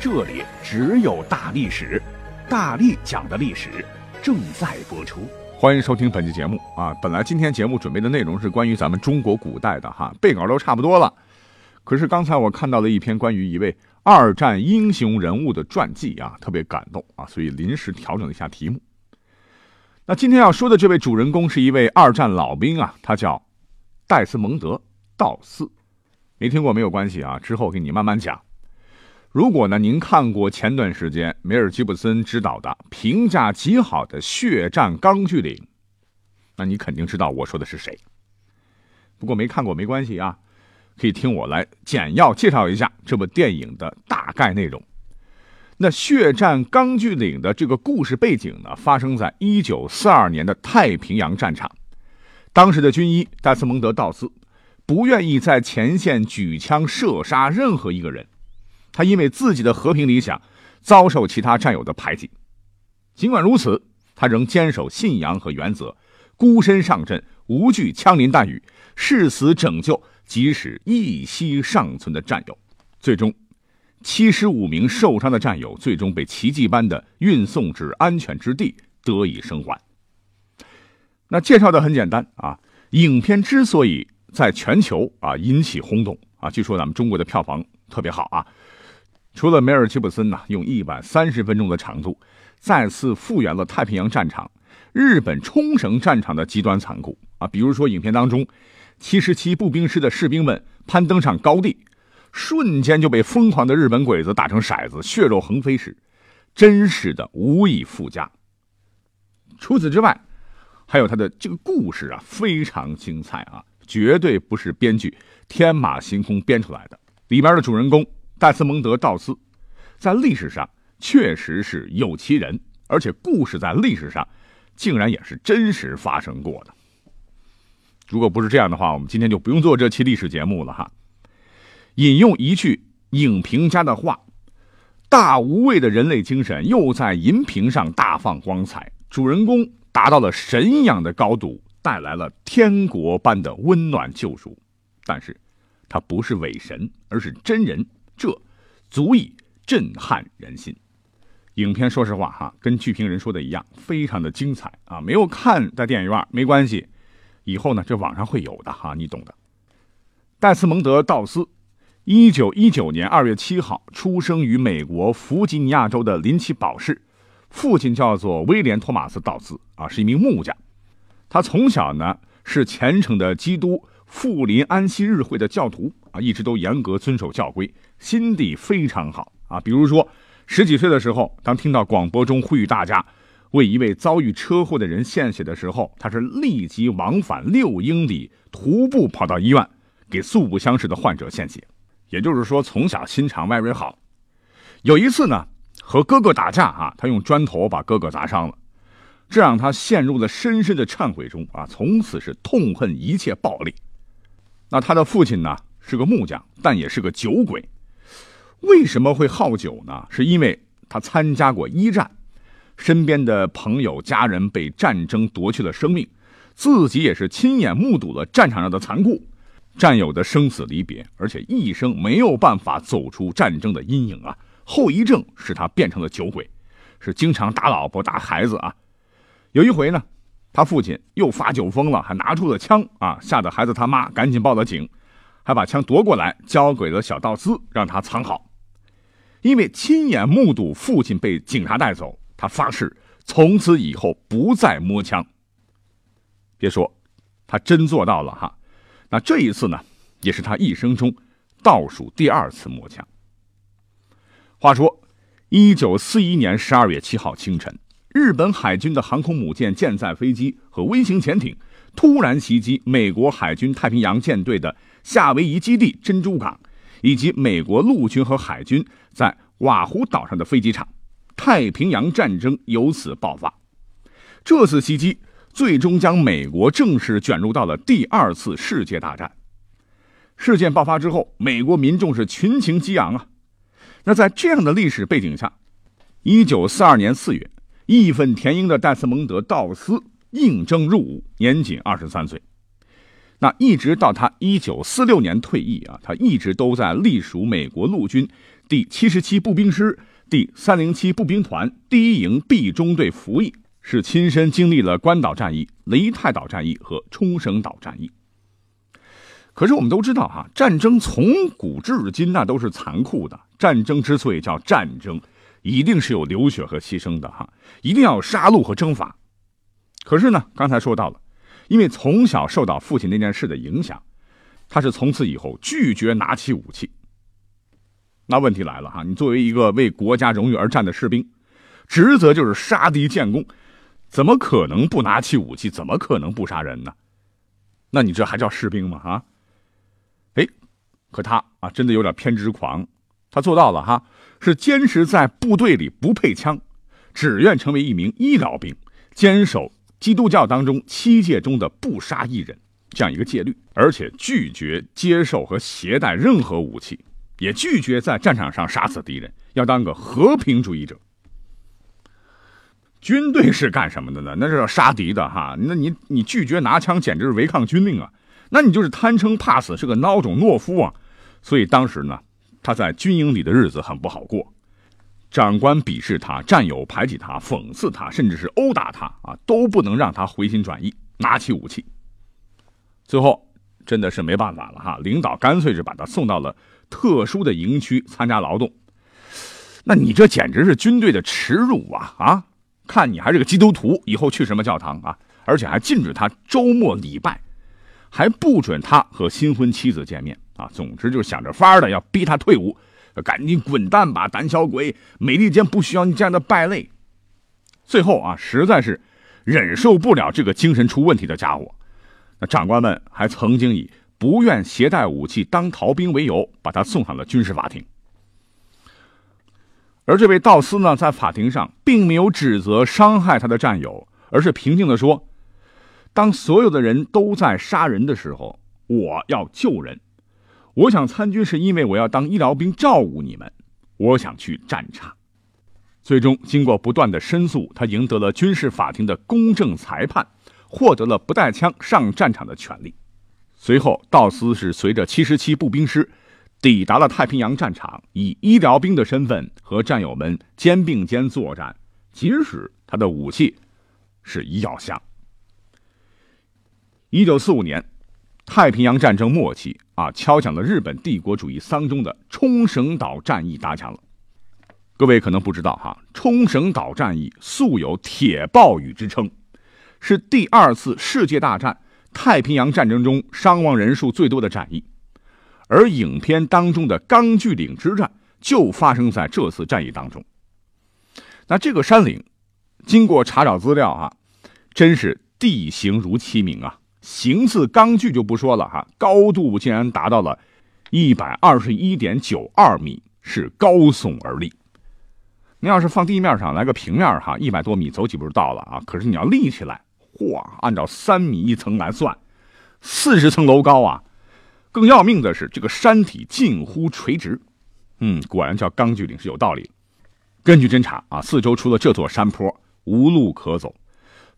这里只有大历史，大力讲的历史正在播出，欢迎收听本期节目啊！本来今天节目准备的内容是关于咱们中国古代的哈，背稿都差不多了。可是刚才我看到了一篇关于一位二战英雄人物的传记啊，特别感动啊，所以临时调整了一下题目。那今天要说的这位主人公是一位二战老兵啊，他叫戴斯蒙德·道斯，没听过没有关系啊，之后给你慢慢讲。如果呢，您看过前段时间梅尔吉布森执导的评价极好的《血战钢锯岭》，那你肯定知道我说的是谁。不过没看过没关系啊，可以听我来简要介绍一下这部电影的大概内容。那《血战钢锯岭》的这个故事背景呢，发生在一九四二年的太平洋战场。当时的军医戴斯蒙德·道斯不愿意在前线举枪射杀任何一个人。他因为自己的和平理想，遭受其他战友的排挤。尽管如此，他仍坚守信仰和原则，孤身上阵，无惧枪林弹雨，誓死拯救即使一息尚存的战友。最终，七十五名受伤的战友最终被奇迹般的运送至安全之地，得以生还。那介绍的很简单啊。影片之所以在全球啊引起轰动啊，据说咱们中国的票房特别好啊。除了梅尔吉布森呢，用一百三十分钟的长度，再次复原了太平洋战场、日本冲绳战场的极端残酷啊，比如说影片当中，七十七步兵师的士兵们攀登上高地，瞬间就被疯狂的日本鬼子打成骰子，血肉横飞时，真实的无以复加。除此之外，还有他的这个故事啊，非常精彩啊，绝对不是编剧天马行空编出来的，里边的主人公。戴斯蒙德·道斯，在历史上确实是有其人，而且故事在历史上竟然也是真实发生过的。如果不是这样的话，我们今天就不用做这期历史节目了哈。引用一句影评家的话：“大无畏的人类精神又在银屏上大放光彩，主人公达到了神一样的高度，带来了天国般的温暖救赎。但是，他不是伪神，而是真人。”这足以震撼人心。影片说实话哈，跟剧评人说的一样，非常的精彩啊！没有看在电影院没关系，以后呢这网上会有的哈，你懂的。戴斯蒙德·道斯，一九一九年二月七号出生于美国弗吉尼亚州的林奇堡市，父亲叫做威廉·托马斯·道斯啊，是一名木匠。他从小呢是虔诚的基督富林安息日会的教徒一直都严格遵守教规。心地非常好啊，比如说十几岁的时候，当听到广播中呼吁大家为一位遭遇车祸的人献血的时候，他是立即往返六英里，徒步跑到医院给素不相识的患者献血。也就是说，从小心肠外边好。有一次呢，和哥哥打架啊，他用砖头把哥哥砸伤了，这让他陷入了深深的忏悔中啊，从此是痛恨一切暴力。那他的父亲呢，是个木匠，但也是个酒鬼。为什么会好酒呢？是因为他参加过一战，身边的朋友、家人被战争夺去了生命，自己也是亲眼目睹了战场上的残酷，战友的生死离别，而且一生没有办法走出战争的阴影啊！后遗症使他变成了酒鬼，是经常打老婆、打孩子啊。有一回呢，他父亲又发酒疯了，还拿出了枪啊，吓得孩子他妈赶紧报了警，还把枪夺过来交给了小道斯，让他藏好。因为亲眼目睹父亲被警察带走，他发誓从此以后不再摸枪。别说，他真做到了哈。那这一次呢，也是他一生中倒数第二次摸枪。话说，一九四一年十二月七号清晨，日本海军的航空母舰、舰载飞机和微型潜艇突然袭击美国海军太平洋舰队的夏威夷基地珍珠港。以及美国陆军和海军在瓦胡岛上的飞机场，太平洋战争由此爆发。这次袭击最终将美国正式卷入到了第二次世界大战。事件爆发之后，美国民众是群情激昂啊。那在这样的历史背景下，一九四二年四月，义愤填膺的戴斯蒙德·道斯应征入伍，年仅二十三岁。那一直到他一九四六年退役啊，他一直都在隶属美国陆军第七十七步兵师第三零七步兵团第一营 B 中队服役，是亲身经历了关岛战役、雷泰岛战役和冲绳岛战役。可是我们都知道哈，战争从古至今那都是残酷的。战争之所以叫战争，一定是有流血和牺牲的哈，一定要有杀戮和征伐。可是呢，刚才说到了，因为从小受到父亲那件事的影响，他是从此以后拒绝拿起武器。那问题来了哈，你作为一个为国家荣誉而战的士兵，职责就是杀敌建功，怎么可能不拿起武器？怎么可能不杀人呢？那你这还叫士兵吗？啊？哎，可他啊，真的有点偏执狂，他做到了哈，是坚持在部队里不配枪，只愿成为一名医疗兵，坚守基督教当中七戒中的不杀一人这样一个戒律，而且拒绝接受和携带任何武器，也拒绝在战场上杀死敌人，要当个和平主义者。军队是干什么的呢？那是要杀敌的哈，那你你拒绝拿枪，简直是违抗军令啊！那你就是贪生怕死，是个孬种懦夫啊！所以当时呢，他在军营里的日子很不好过，长官鄙视他，战友排挤他，讽刺他，甚至是殴打他啊，都不能让他回心转意，拿起武器。最后真的是没办法了哈，领导干脆是把他送到了特殊的营区参加劳动。那你这简直是军队的耻辱啊！啊，看你还是个基督徒，以后去什么教堂啊？而且还禁止他周末礼拜。还不准他和新婚妻子见面啊！总之就想着法儿的要逼他退伍，赶紧滚蛋吧，胆小鬼！美利坚不需要你这样的败类。最后啊，实在是忍受不了这个精神出问题的家伙，那长官们还曾经以不愿携带武器当逃兵为由，把他送上了军事法庭。而这位道斯呢，在法庭上并没有指责伤害他的战友，而是平静地说。当所有的人都在杀人的时候，我要救人。我想参军是因为我要当医疗兵照顾你们。我想去战场。最终，经过不断的申诉，他赢得了军事法庭的公正裁判，获得了不带枪上战场的权利。随后，道斯是随着七十七步兵师抵达了太平洋战场，以医疗兵的身份和战友们肩并肩作战，即使他的武器是医药箱。一九四五年，太平洋战争末期啊，敲响了日本帝国主义丧钟的冲绳岛战役打响了。各位可能不知道哈，冲绳岛战役素有“铁暴雨”之称，是第二次世界大战太平洋战争中伤亡人数最多的战役。而影片当中的钢锯岭之战就发生在这次战役当中。那这个山岭，经过查找资料啊，真是地形如其名啊。形似钢锯就不说了哈，高度竟然达到了一百二十一点九二米，是高耸而立。你要是放地面上来个平面哈，一百多米走几步就到了啊。可是你要立起来，嚯，按照三米一层来算，四十层楼高啊！更要命的是，这个山体近乎垂直。嗯，果然叫钢锯岭是有道理。根据侦查啊，四周除了这座山坡，无路可走。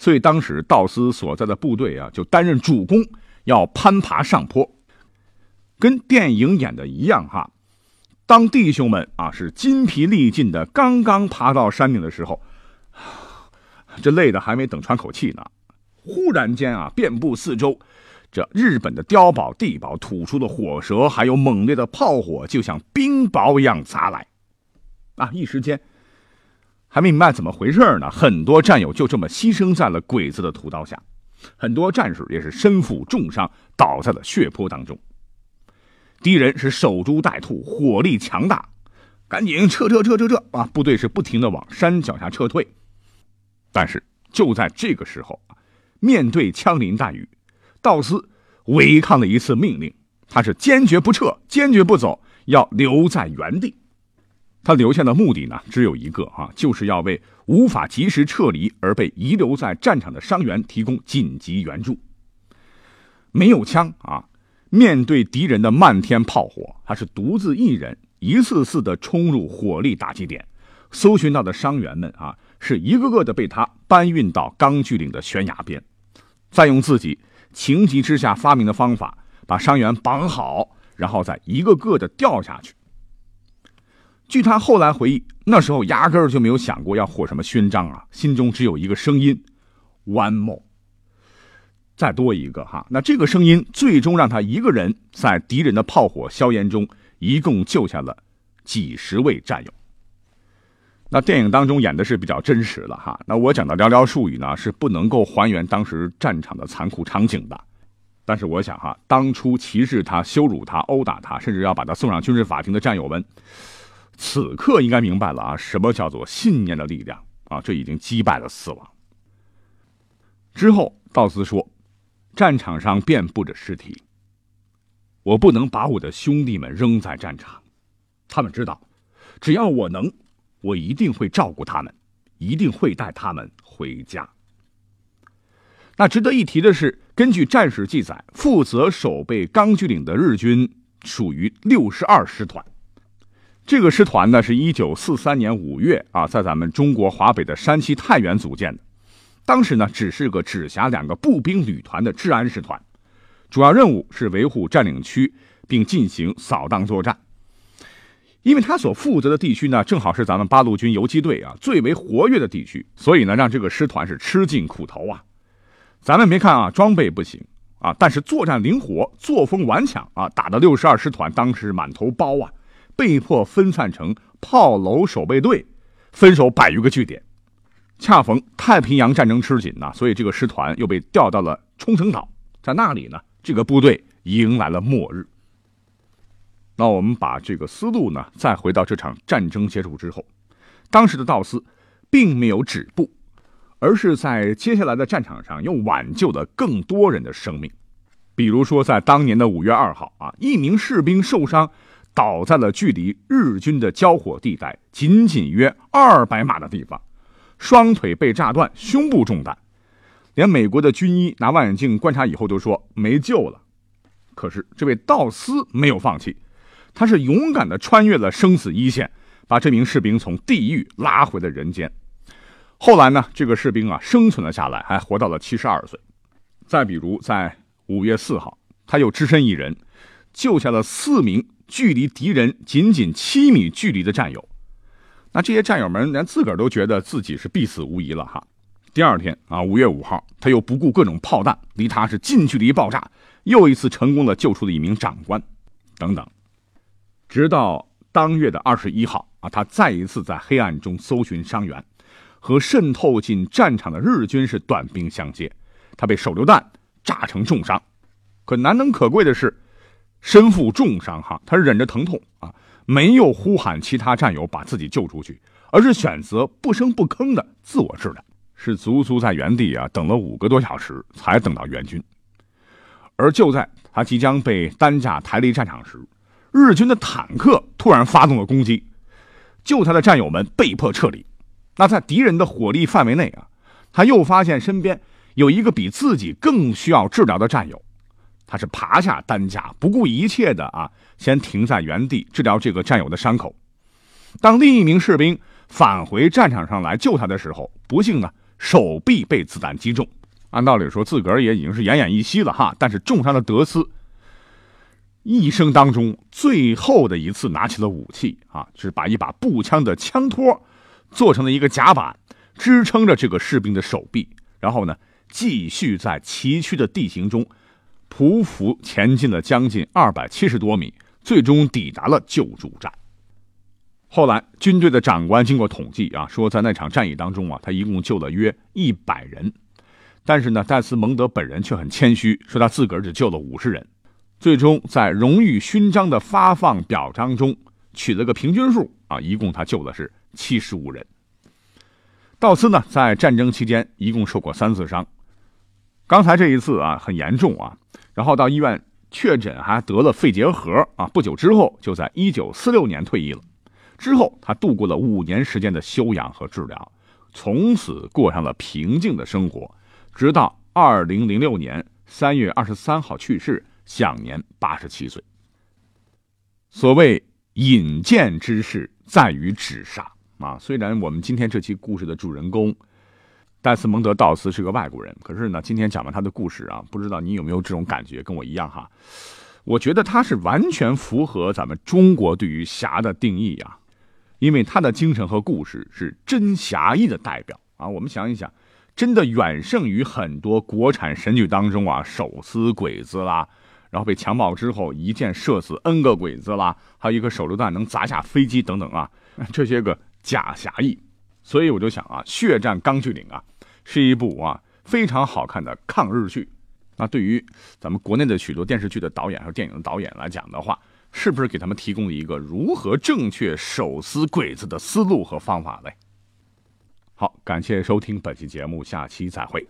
所以当时道斯所在的部队啊，就担任主攻，要攀爬上坡，跟电影演的一样哈。当弟兄们啊是筋疲力尽的，刚刚爬到山顶的时候，这累的还没等喘口气呢，忽然间啊，遍布四周，这日本的碉堡、地堡吐出的火舌，还有猛烈的炮火，就像冰雹一样砸来，啊，一时间。还没明白怎么回事呢，很多战友就这么牺牲在了鬼子的屠刀下，很多战士也是身负重伤，倒在了血泊当中。敌人是守株待兔，火力强大，赶紧撤撤撤撤撤啊！部队是不停的往山脚下撤退。但是就在这个时候面对枪林弹雨，道斯违抗了一次命令，他是坚决不撤，坚决不走，要留在原地。他留下的目的呢，只有一个啊，就是要为无法及时撤离而被遗留在战场的伤员提供紧急援助。没有枪啊，面对敌人的漫天炮火，他是独自一人，一次次的冲入火力打击点，搜寻到的伤员们啊，是一个个的被他搬运到钢锯岭的悬崖边，再用自己情急之下发明的方法把伤员绑好，然后再一个个的掉下去。据他后来回忆，那时候压根儿就没有想过要获什么勋章啊，心中只有一个声音：one more。再多一个哈，那这个声音最终让他一个人在敌人的炮火硝烟中，一共救下了几十位战友。那电影当中演的是比较真实了哈，那我讲的寥寥数语呢，是不能够还原当时战场的残酷场景的。但是我想哈，当初歧视他、羞辱他、殴打他，甚至要把他送上军事法庭的战友们。此刻应该明白了啊，什么叫做信念的力量啊？这已经击败了死亡。之后，道斯说：“战场上遍布着尸体，我不能把我的兄弟们扔在战场。他们知道，只要我能，我一定会照顾他们，一定会带他们回家。”那值得一提的是，根据战史记载，负责守备钢锯岭的日军属于六十二师团。这个师团呢，是一九四三年五月啊，在咱们中国华北的山西太原组建的。当时呢，只是个直辖两个步兵旅团的治安师团，主要任务是维护占领区，并进行扫荡作战。因为他所负责的地区呢，正好是咱们八路军游击队啊最为活跃的地区，所以呢，让这个师团是吃尽苦头啊。咱们别看啊，装备不行啊，但是作战灵活，作风顽强啊，打的六十二师团当时满头包啊。被迫分散成炮楼守备队，分守百余个据点。恰逢太平洋战争吃紧呐，所以这个师团又被调到了冲绳岛，在那里呢，这个部队迎来了末日。那我们把这个思路呢，再回到这场战争结束之后，当时的道斯并没有止步，而是在接下来的战场上又挽救了更多人的生命。比如说，在当年的五月二号啊，一名士兵受伤。倒在了距离日军的交火地带仅仅约二百码的地方，双腿被炸断，胸部中弹，连美国的军医拿望远镜观察以后都说没救了。可是这位道斯没有放弃，他是勇敢地穿越了生死一线，把这名士兵从地狱拉回了人间。后来呢，这个士兵啊生存了下来，还活到了七十二岁。再比如，在五月四号，他又只身一人救下了四名。距离敌人仅仅七米距离的战友，那这些战友们连自个儿都觉得自己是必死无疑了哈。第二天啊，五月五号，他又不顾各种炮弹，离他是近距离爆炸，又一次成功的救出了一名长官，等等。直到当月的二十一号啊，他再一次在黑暗中搜寻伤员，和渗透进战场的日军是短兵相接，他被手榴弹炸成重伤。可难能可贵的是。身负重伤，哈，他忍着疼痛啊，没有呼喊其他战友把自己救出去，而是选择不声不吭的自我治疗，是足足在原地啊等了五个多小时才等到援军。而就在他即将被担架抬离战场时，日军的坦克突然发动了攻击，救他的战友们被迫撤离。那在敌人的火力范围内啊，他又发现身边有一个比自己更需要治疗的战友。他是爬下担架，不顾一切的啊，先停在原地治疗这个战友的伤口。当另一名士兵返回战场上来救他的时候，不幸呢，手臂被子弹击中。按道理说，自个儿也已经是奄奄一息了哈。但是重伤的德斯一生当中最后的一次拿起了武器啊，是把一把步枪的枪托做成了一个甲板，支撑着这个士兵的手臂，然后呢，继续在崎岖的地形中。匍匐前进了将近二百七十多米，最终抵达了救助站。后来，军队的长官经过统计啊，说在那场战役当中啊，他一共救了约一百人。但是呢，戴斯蒙德本人却很谦虚，说他自个儿只救了五十人。最终，在荣誉勋章的发放表彰中取了个平均数啊，一共他救的是七十五人。道斯呢，在战争期间一共受过三次伤。刚才这一次啊，很严重啊。然后到医院确诊，还得了肺结核啊！不久之后，就在一九四六年退役了。之后，他度过了五年时间的休养和治疗，从此过上了平静的生活，直到二零零六年三月二十三号去世，享年八十七岁。所谓引荐之事，在于纸上啊。虽然我们今天这期故事的主人公戴斯蒙德·道斯是个外国人，可是呢，今天讲完他的故事啊，不知道你有没有这种感觉，跟我一样哈？我觉得他是完全符合咱们中国对于侠的定义啊。因为他的精神和故事是真侠义的代表啊！我们想一想，真的远胜于很多国产神剧当中啊，手撕鬼子啦，然后被强暴之后一箭射死 N 个鬼子啦，还有一个手榴弹能砸下飞机等等啊，这些个假侠义。所以我就想啊，《血战钢锯岭》啊，是一部啊非常好看的抗日剧。那对于咱们国内的许多电视剧的导演和电影的导演来讲的话，是不是给他们提供了一个如何正确手撕鬼子的思路和方法嘞？好，感谢收听本期节目，下期再会。